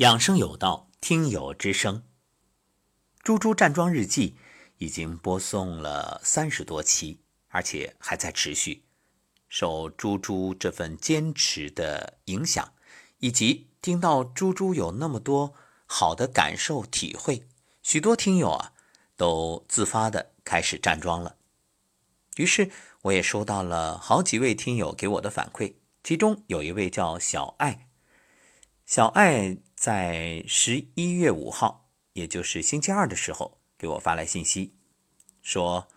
养生有道，听友之声。猪猪站桩日记已经播送了三十多期，而且还在持续。受猪猪这份坚持的影响，以及听到猪猪有那么多好的感受体会，许多听友啊都自发的开始站桩了。于是我也收到了好几位听友给我的反馈，其中有一位叫小爱。小爱在十一月五号，也就是星期二的时候，给我发来信息，说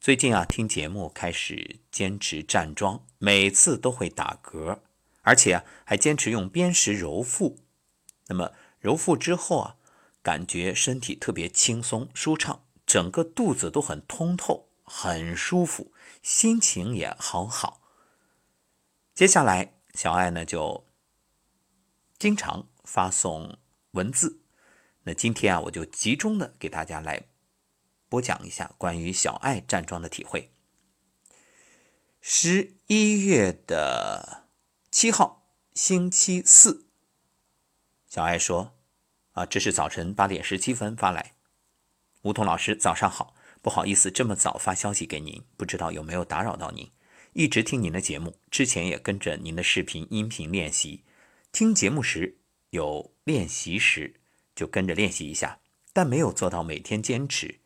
最近啊听节目开始坚持站桩，每次都会打嗝，而且啊还坚持用砭石揉腹。那么揉腹之后啊，感觉身体特别轻松舒畅，整个肚子都很通透，很舒服，心情也好好。接下来，小爱呢就。经常发送文字，那今天啊，我就集中的给大家来播讲一下关于小爱站桩的体会。十一月的七号，星期四，小爱说：“啊，这是早晨八点十七分发来，梧桐老师早上好，不好意思这么早发消息给您，不知道有没有打扰到您。一直听您的节目，之前也跟着您的视频、音频练习。”听节目时有练习时就跟着练习一下，但没有做到每天坚持。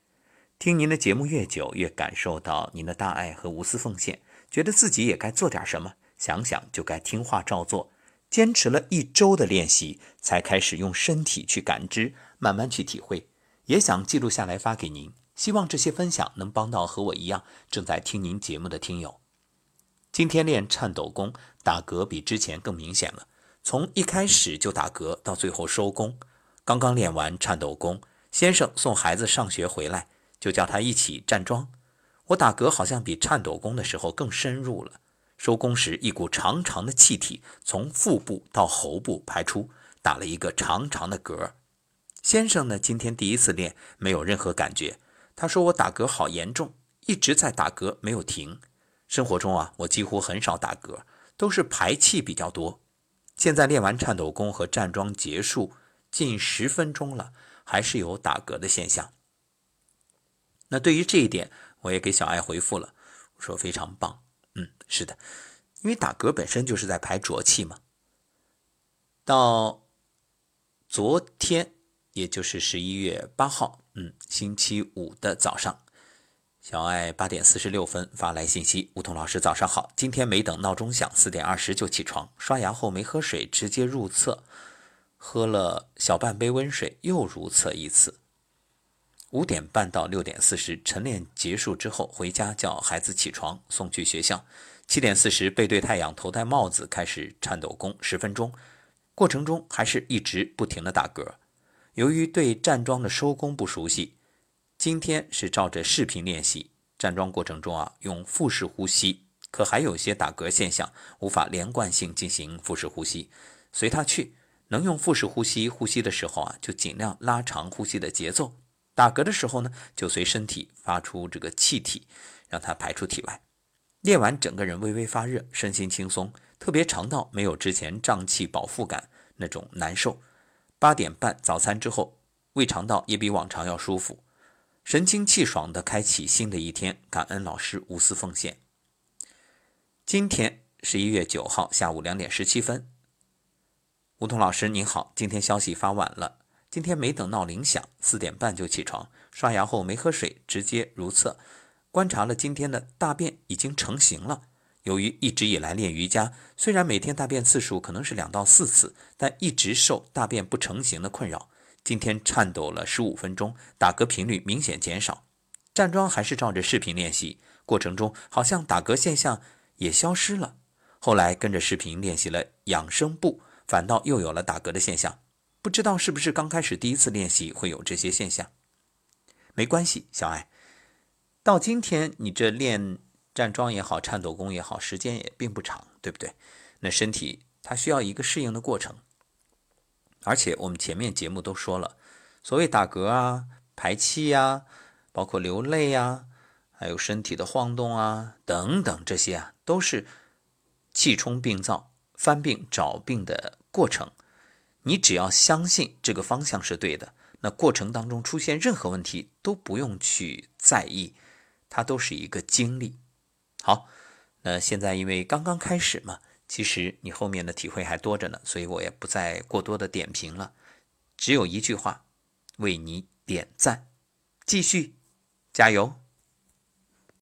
听您的节目越久，越感受到您的大爱和无私奉献，觉得自己也该做点什么。想想就该听话照做。坚持了一周的练习，才开始用身体去感知，慢慢去体会。也想记录下来发给您，希望这些分享能帮到和我一样正在听您节目的听友。今天练颤抖功，打嗝比之前更明显了。从一开始就打嗝，到最后收工，刚刚练完颤抖功，先生送孩子上学回来，就叫他一起站桩。我打嗝好像比颤抖功的时候更深入了。收工时，一股长长的气体从腹部到喉部排出，打了一个长长的嗝。先生呢，今天第一次练，没有任何感觉。他说我打嗝好严重，一直在打嗝，没有停。生活中啊，我几乎很少打嗝，都是排气比较多。现在练完颤抖功和站桩结束近十分钟了，还是有打嗝的现象。那对于这一点，我也给小爱回复了，我说非常棒。嗯，是的，因为打嗝本身就是在排浊气嘛。到昨天，也就是十一月八号，嗯，星期五的早上。小爱八点四十六分发来信息：梧桐老师早上好，今天没等闹钟响，四点二十就起床，刷牙后没喝水，直接入厕，喝了小半杯温水，又如厕一次。五点半到六点四十晨练结束之后，回家叫孩子起床送去学校。七点四十背对太阳，头戴帽子开始颤抖功十分钟，过程中还是一直不停的打嗝。由于对站桩的收功不熟悉。今天是照着视频练习站桩过程中啊，用腹式呼吸，可还有些打嗝现象，无法连贯性进行腹式呼吸，随他去。能用腹式呼吸呼吸的时候啊，就尽量拉长呼吸的节奏；打嗝的时候呢，就随身体发出这个气体，让它排出体外。练完整个人微微发热，身心轻松，特别肠道没有之前胀气饱腹感那种难受。八点半早餐之后，胃肠道也比往常要舒服。神清气爽地开启新的一天，感恩老师无私奉献。今天十一月九号下午两点十七分，梧桐老师您好，今天消息发晚了，今天没等闹铃响，四点半就起床，刷牙后没喝水，直接如厕。观察了今天的大便已经成型了。由于一直以来练瑜伽，虽然每天大便次数可能是两到四次，但一直受大便不成形的困扰。今天颤抖了十五分钟，打嗝频率明显减少。站桩还是照着视频练习，过程中好像打嗝现象也消失了。后来跟着视频练习了养生步，反倒又有了打嗝的现象。不知道是不是刚开始第一次练习会有这些现象？没关系，小爱，到今天你这练站桩也好，颤抖功也好，时间也并不长，对不对？那身体它需要一个适应的过程。而且我们前面节目都说了，所谓打嗝啊、排气呀、包括流泪呀，还有身体的晃动啊等等，这些啊都是气冲病灶、翻病找病的过程。你只要相信这个方向是对的，那过程当中出现任何问题都不用去在意，它都是一个经历。好，那现在因为刚刚开始嘛，其实你后面的体会还多着呢，所以我也不再过多的点评了，只有一句话，为你点赞，继续加油。